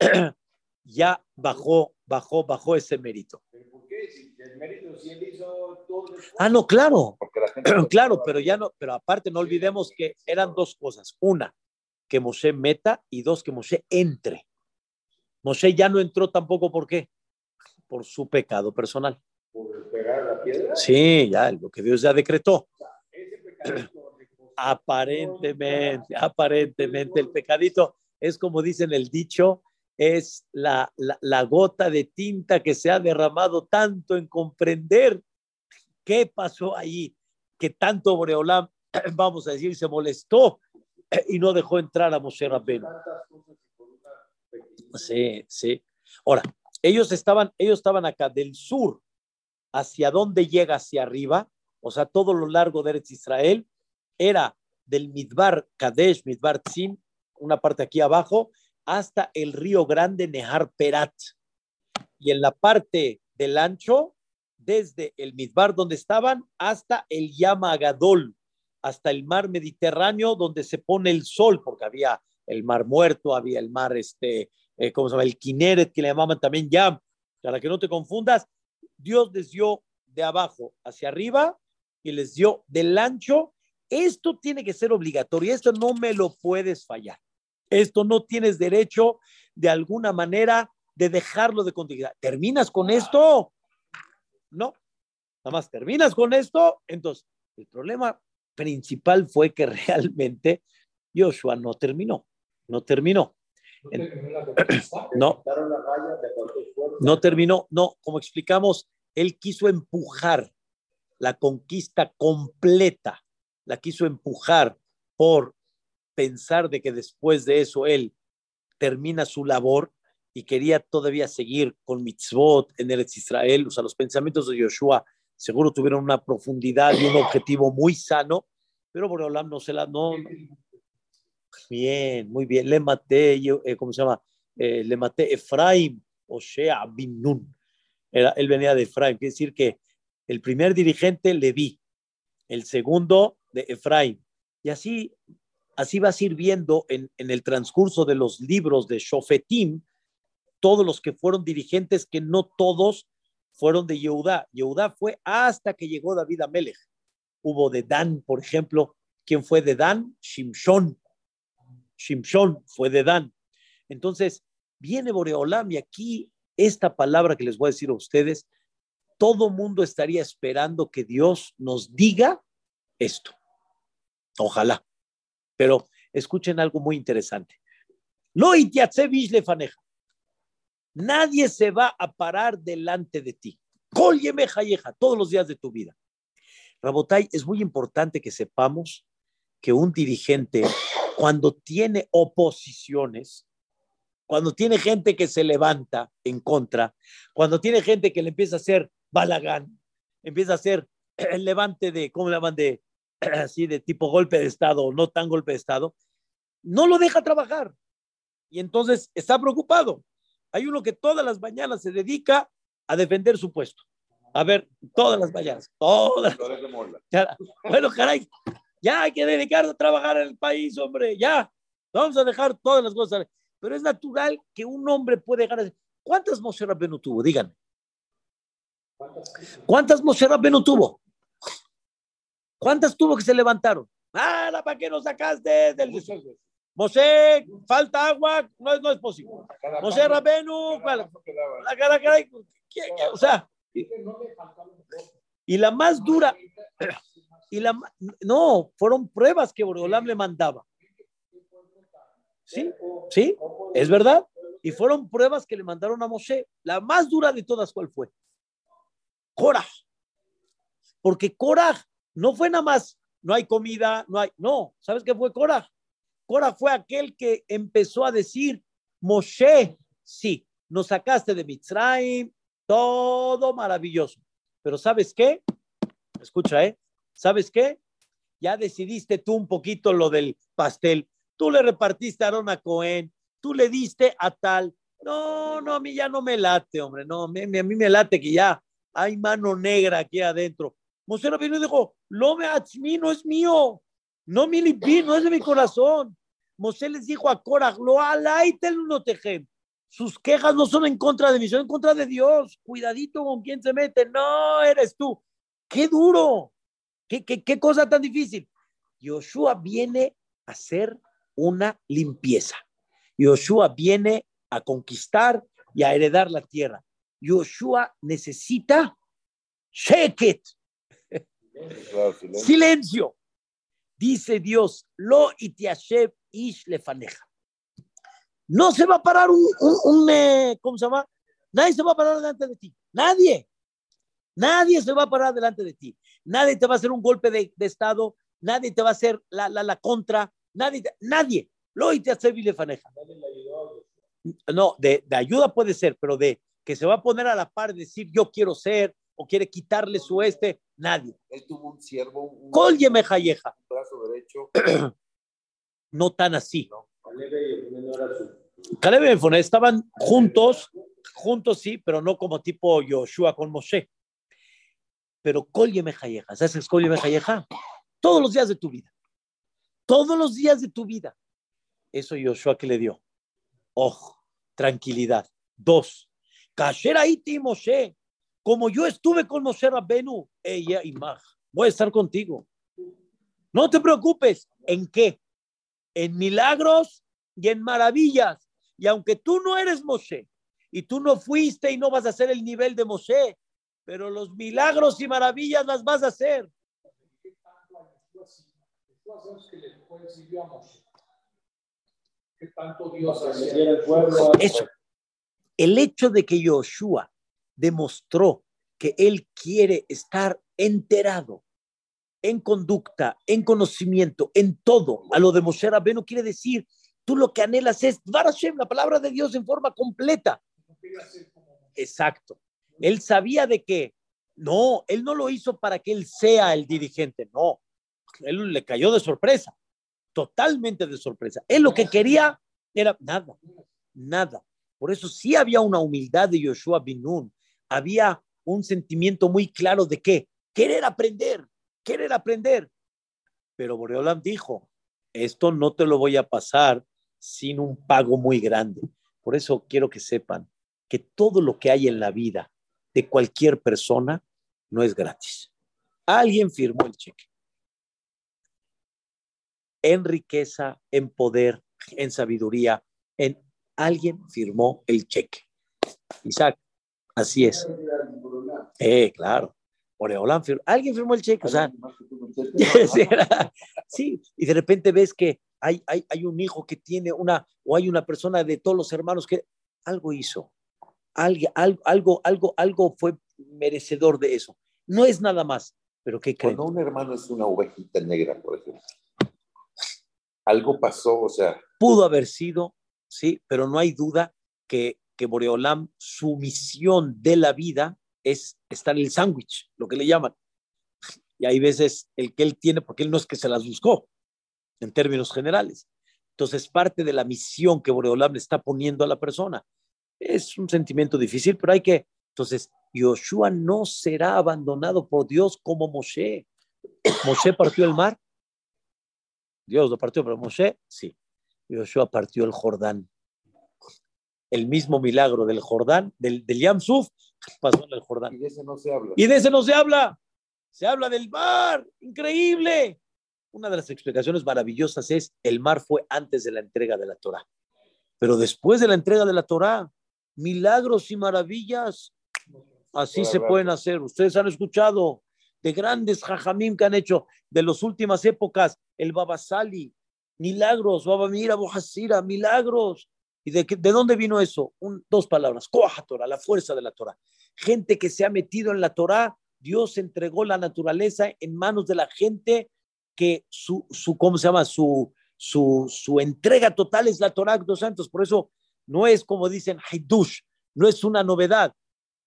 ya bajó, bajó, bajó ese mérito. ¿Por qué? Si el mérito, si él hizo todo el Ah, no, claro, claro, pero ya no, pero aparte no olvidemos que eran dos cosas. Una, que Moshe meta y dos, que Moshe entre. Moshe ya no entró tampoco, ¿por qué? Por su pecado personal. por pegar la piedra. Sí, ya, lo que Dios ya decretó. Ese pecadito. Aparentemente, aparentemente el pecadito es como dicen el dicho, es la, la, gota de tinta que se ha derramado tanto en comprender qué pasó ahí, que tanto Boreolam, vamos a decir, se molestó y no dejó entrar a Moshe Rabbeinu. Sí, sí. Ahora, ellos estaban, ellos estaban acá del sur, hacia dónde llega hacia arriba, o sea, todo lo largo de Eretz Israel, era del Midbar Kadesh, Midbar Tzin, una parte aquí abajo, hasta el río grande Nehar Perat. Y en la parte del ancho, desde el Midbar donde estaban, hasta el Yama Agadol, hasta el mar Mediterráneo donde se pone el sol, porque había el mar muerto, había el mar, este, eh, ¿cómo se llama? El Kineret, que le llamaban también Yam. Para que no te confundas, Dios les dio de abajo hacia arriba y les dio del ancho. Esto tiene que ser obligatorio, esto no me lo puedes fallar. Esto no tienes derecho de alguna manera de dejarlo de continuidad. ¿Terminas con esto? No. Nada más terminas con esto. Entonces, el problema principal fue que realmente Joshua no terminó. No terminó. No. No terminó. No, como explicamos, él quiso empujar la conquista completa. La quiso empujar por pensar de que después de eso él termina su labor y quería todavía seguir con mitzvot en Eretz Israel. O sea, los pensamientos de Joshua seguro tuvieron una profundidad y un objetivo muy sano, pero Boreolam no se la... No. Bien, muy bien. Le maté, eh, ¿cómo se llama? Eh, le maté Efraim, Oshea, bin Nun. Era, él venía de Efraim, quiere decir que el primer dirigente Leví, el segundo de Efraim. Y así, así vas a ir viendo en, en el transcurso de los libros de Shofetim, todos los que fueron dirigentes, que no todos fueron de Yehudá. Yehudá fue hasta que llegó David Amelech. Hubo de Dan, por ejemplo. ¿Quién fue de Dan? Shimshon. Shimshon fue de Dan. Entonces, viene Boreolam y aquí esta palabra que les voy a decir a ustedes, todo mundo estaría esperando que Dios nos diga esto. Ojalá. Pero escuchen algo muy interesante. Lo lefaneja. Nadie se va a parar delante de ti. Cólleme jayeja todos los días de tu vida. Rabotay, es muy importante que sepamos que un dirigente, cuando tiene oposiciones, cuando tiene gente que se levanta en contra, cuando tiene gente que le empieza a hacer balagán, empieza a hacer el levante de, ¿cómo le llaman? De, así de tipo golpe de Estado o no tan golpe de Estado, no lo deja trabajar. Y entonces está preocupado. Hay uno que todas las mañanas se dedica a defender su puesto. A ver, todas las mañanas, todas. Bueno, caray, ya hay que dedicarse a trabajar en el país, hombre, ya. Vamos a dejar todas las cosas. Pero es natural que un hombre puede dejar. ¿Cuántas Moshe Rabbeinu tuvo? Díganme. ¿Cuántas Moshe Rabbeinu tuvo? ¿Cuántas tuvo que se levantaron? Ah, ¿para qué nos sacaste del. Moshe, falta agua, no es, no es posible. Que daba. la cara, caray, o sea. Y la más dura, y la, no, fueron pruebas que Boreolam le mandaba. Sí, sí, es verdad. Y fueron pruebas que le mandaron a Moshe. La más dura de todas, ¿cuál fue? Korah. Porque Korah no fue nada más, no hay comida, no hay, no, ¿sabes qué fue Korah? Korah fue aquel que empezó a decir, Moshe, sí, nos sacaste de Mitzrayim, todo maravilloso. Pero ¿sabes qué? Escucha, ¿eh? ¿Sabes qué? Ya decidiste tú un poquito lo del pastel. Tú le repartiste a Arona Cohen, tú le diste a tal. No, no, a mí ya no me late, hombre. No, a mí, a mí me late que ya hay mano negra aquí adentro. Moshe y dijo, lo me mí no es mío. No mi lipi, no es de mi corazón. Moshe les dijo a Korah, lo alaitel no tejem. Sus quejas no son en contra de mí, son en contra de Dios. Cuidadito con quién se mete. No, eres tú. Qué duro. Qué, qué, qué cosa tan difícil. Yoshua viene a hacer una limpieza. Yoshua viene a conquistar y a heredar la tierra. Yoshua necesita Silencio. Dice Dios, lo itiashev ish lefaneja. No se va a parar un, un, eh, ¿cómo se llama? Nadie se va a parar delante de ti. Nadie. Nadie se va a parar delante de ti. Nadie te va a hacer un golpe de, Estado. Nadie te va a hacer la, la, la contra. Nadie. nadie. Lo y te hace faneja. No, de, de, ayuda puede ser, pero de que se va a poner a la par decir yo quiero ser o quiere quitarle su este, nadie. Él tuvo un siervo. Un, brazo derecho. no tan así. No. Caleb y Efone estaban juntos, juntos sí, pero no como tipo Yoshua con Moshe. Pero Kol Yemejayeja, ¿sabes qué es Kol Yemejayeja? Todos los días de tu vida. Todos los días de tu vida. Eso Yoshua que le dio. Ojo, tranquilidad. Dos, Kasher Aiti Moshe, como yo estuve con Moshe Rabbenu, ella y Maj, voy a estar contigo. No te preocupes. ¿En qué? En milagros y en maravillas. Y aunque tú no eres Moshe, y tú no fuiste y no vas a hacer el nivel de Moshe, pero los milagros y maravillas las vas a hacer. Eso. El hecho de que Yoshua demostró que él quiere estar enterado en conducta, en conocimiento, en todo, a lo de Moshe Rabbeinu quiere decir Tú lo que anhelas es la palabra de Dios en forma completa. Exacto. Él sabía de que no, él no lo hizo para que él sea el dirigente, no. Él le cayó de sorpresa, totalmente de sorpresa. Él lo que quería era nada, nada. Por eso sí había una humildad de Yoshua Binun, había un sentimiento muy claro de que querer aprender, querer aprender. Pero Boreolam dijo, esto no te lo voy a pasar sin un pago muy grande. Por eso quiero que sepan que todo lo que hay en la vida de cualquier persona no es gratis. Alguien firmó el cheque. En riqueza, en poder, en sabiduría, en alguien firmó el cheque. Isaac, así es. Eh, claro. alguien firmó el cheque, o sea, sí, y de repente ves que hay, hay, un hijo que tiene una, o hay una persona de todos los hermanos que algo hizo, algo, algo, algo, algo fue merecedor de eso. No es nada más, pero ¿qué creen? Cuando un hermano es una ovejita negra, por ejemplo, algo pasó, o sea. Pudo haber sido, sí, pero no hay duda que, que Boreolam, su misión de la vida es estar en el sándwich, lo que le llaman. Y hay veces el que él tiene, porque él no es que se las buscó, en términos generales. Entonces, parte de la misión que Boreolam le está poniendo a la persona. Es un sentimiento difícil, pero hay que. Entonces, Yoshua no será abandonado por Dios como Moshe. Moshe partió el mar. Dios lo partió, pero Moshe, sí. Yoshua partió el Jordán. El mismo milagro del Jordán, del, del Yam Suf, pasó en el Jordán. Y de ese no se habla. Y de ese no se habla. Se habla del mar. Increíble. Una de las explicaciones maravillosas es el mar fue antes de la entrega de la Torah. Pero después de la entrega de la Torah, milagros y maravillas, así se pueden hacer. Ustedes han escuchado de grandes jajamim que han hecho de las últimas épocas, el Babasali, milagros, Babamira, Bojasira, milagros. ¿Y de, qué- de dónde vino eso? Un- dos palabras, Torah, la fuerza de la Torah. Gente que se ha metido en la Torah, Dios entregó la naturaleza en manos de la gente que su, su ¿cómo se llama? Su, su, su entrega total es la Torah de los santos. Por eso no es como dicen Haidush, no es una novedad.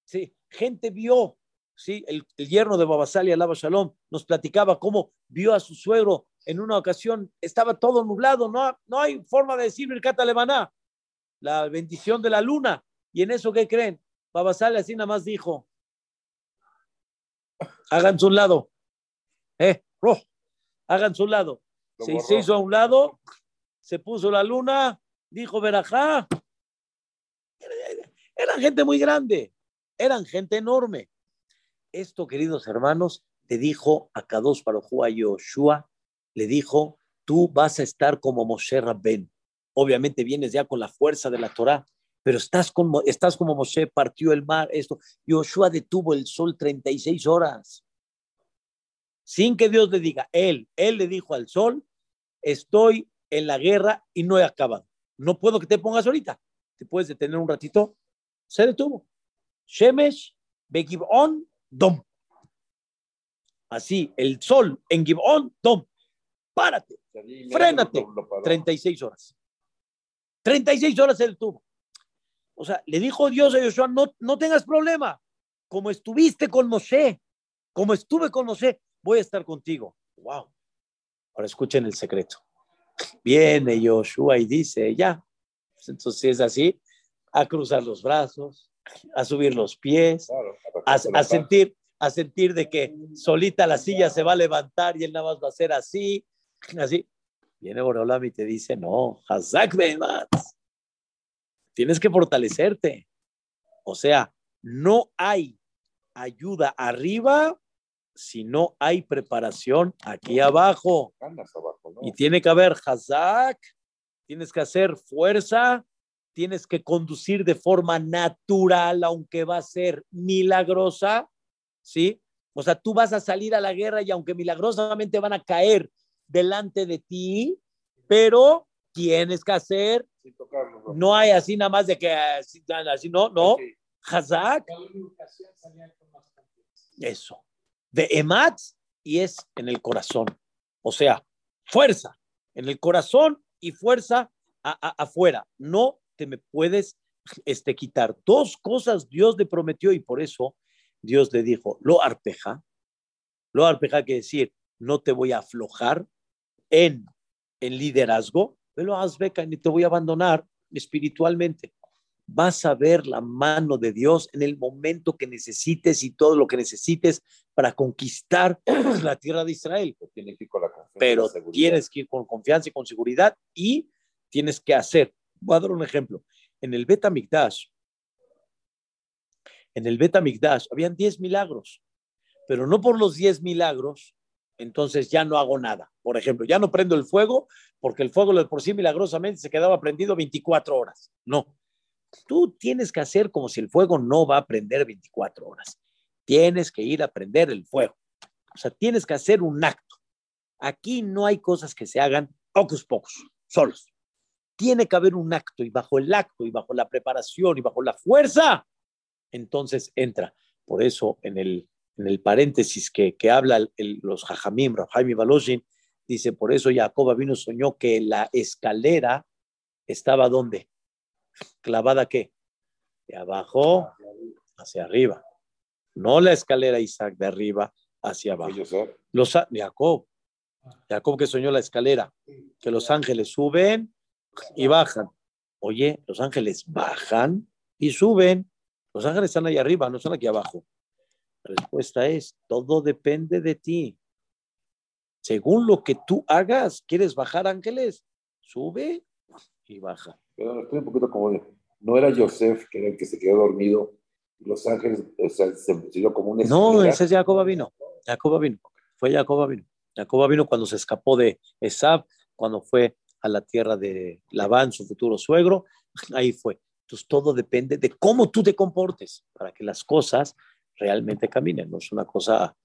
¿sí? Gente vio, ¿sí? el, el yerno de Babasali, Alaba Shalom, nos platicaba cómo vio a su suegro en una ocasión, estaba todo nublado, no, no hay forma de decir Birkat Alevaná, la bendición de la luna. Y en eso, ¿qué creen? Babasali así nada más dijo, háganse un lado, eh, rojo, háganse un lado. Se, se hizo a un lado, se puso la luna, dijo Berajá. Eran gente muy grande, eran gente enorme. Esto, queridos hermanos, le dijo a Kadosh Baruj a Yoshua, le dijo, tú vas a estar como Moshe Rabben. Obviamente vienes ya con la fuerza de la Torá, pero estás como, estás como Moshe, partió el mar, esto. Yoshua detuvo el sol 36 horas. Sin que Dios le diga, él, él le dijo al sol, estoy en la guerra y no he acabado. No puedo que te pongas ahorita. ¿Te puedes detener un ratito? Se detuvo. Shemesh, Begibon, Dom. Así, el sol en Gibón, Dom. Párate. Frénate. lo- lo paró. 36 horas. 36 horas se detuvo. O sea, le dijo Dios a Joshua, no, no tengas problema. Como estuviste con Moshe, como estuve con Moshe, voy a estar contigo. Wow. Ahora escuchen el secreto. Viene Joshua y dice, ya. Pues entonces si es así, a cruzar los brazos, a subir los pies, Claro, a, a sentir, a sentir de que solita la silla se va a levantar y él nada más va a hacer así, así. Viene Borolam y te dice, no, Hazak Behemat, tienes que fortalecerte. O sea, no hay ayuda arriba si no hay preparación aquí abajo. Ganas abajo, ¿no? Y tiene que haber Hazak, tienes que hacer fuerza, tienes que conducir de forma natural, aunque va a ser milagrosa, ¿sí? O sea, tú vas a salir a la guerra y aunque milagrosamente van a caer delante de ti, pero tienes que hacer, tocarlo, ¿no? hay así nada más de que así, así no, no. Hazak, eso, de Emat y es en el corazón. O sea, fuerza en el corazón y fuerza a- a- afuera. No te me puedes este, quitar. Dos cosas Dios le prometió y por eso Dios le dijo, lo arpeja. Lo arpeja quiere decir, no te voy a aflojar en, en liderazgo, pero haz beca, ni te voy a abandonar espiritualmente. Vas a ver la mano de Dios en el momento que necesites y todo lo que necesites para conquistar la tierra de Israel Pero Tiene que ir con la confianza y pero la tienes que ir con confianza y con seguridad y tienes que hacer. Voy a dar un ejemplo. En el Beta Mikdash, en el Beta Mikdash habían 10 milagros, pero no por los 10 milagros, entonces ya no hago nada. Por ejemplo, ya no prendo el fuego porque el fuego por sí milagrosamente se quedaba prendido 24 horas. No. Tú tienes que hacer como si el fuego no va a prender 24 horas. Tienes que ir a prender el fuego. O sea, tienes que hacer un acto. Aquí no hay cosas que se hagan pocos pocos, solos. Tiene que haber un acto y bajo el acto y bajo la preparación y bajo la fuerza, entonces entra. Por eso en el, en el paréntesis que, que habla el- los Jajamim, Jaime Baloshin, dice, por eso Jacob vino soñó que la escalera estaba ¿dónde? Clavada qué? De abajo hacia arriba. No la escalera Isaac de arriba hacia abajo. Los, Jacob, Jacob que soñó la escalera, que los ángeles suben y bajan. Oye, los ángeles bajan y suben. Los ángeles están ahí arriba, no están aquí abajo. Respuesta es, todo depende de ti. Según lo que tú hagas, ¿quieres bajar ángeles? Sube y baja. Pero estoy un poquito como no era Yosef que era el que se quedó dormido los ángeles o sea, se dio como un No, ese es Jacob vino. Jacob vino. Fue Jacob vino. Jacob vino cuando se escapó de Esab, cuando fue a la tierra de Labán, su futuro suegro. Ahí fue. Entonces todo depende de cómo tú te comportes para que las cosas realmente caminen. No es una cosa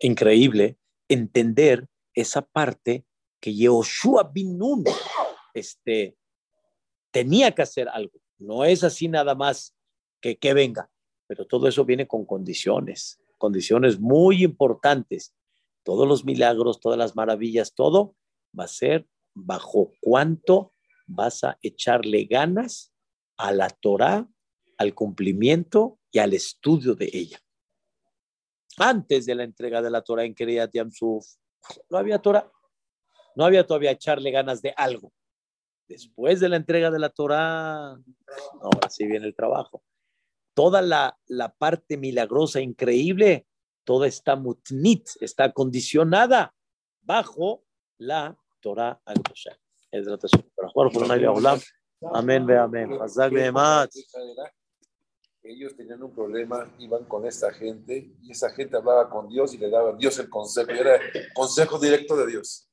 increíble entender esa parte que Yehoshua bin Nun este, tenía que hacer algo. No es así nada más que, que venga, pero todo eso viene con condiciones, condiciones muy importantes. Todos los milagros, todas las maravillas, todo va a ser bajo cuánto vas a echarle ganas a la Torah, al cumplimiento y al estudio de ella. Antes de la entrega de la Torah en Kriyat Yamsuf, no había Torah, no había todavía echarle ganas de algo. Después de la entrega de la Torah, ahora sí viene el trabajo. Toda la, la parte milagrosa, increíble, toda está mutnit, está condicionada bajo la Torah al Amén, ve amén. Ellos tenían un problema, iban con esta gente y esa gente hablaba con Dios y le daba Dios el consejo, y era consejo directo de Dios.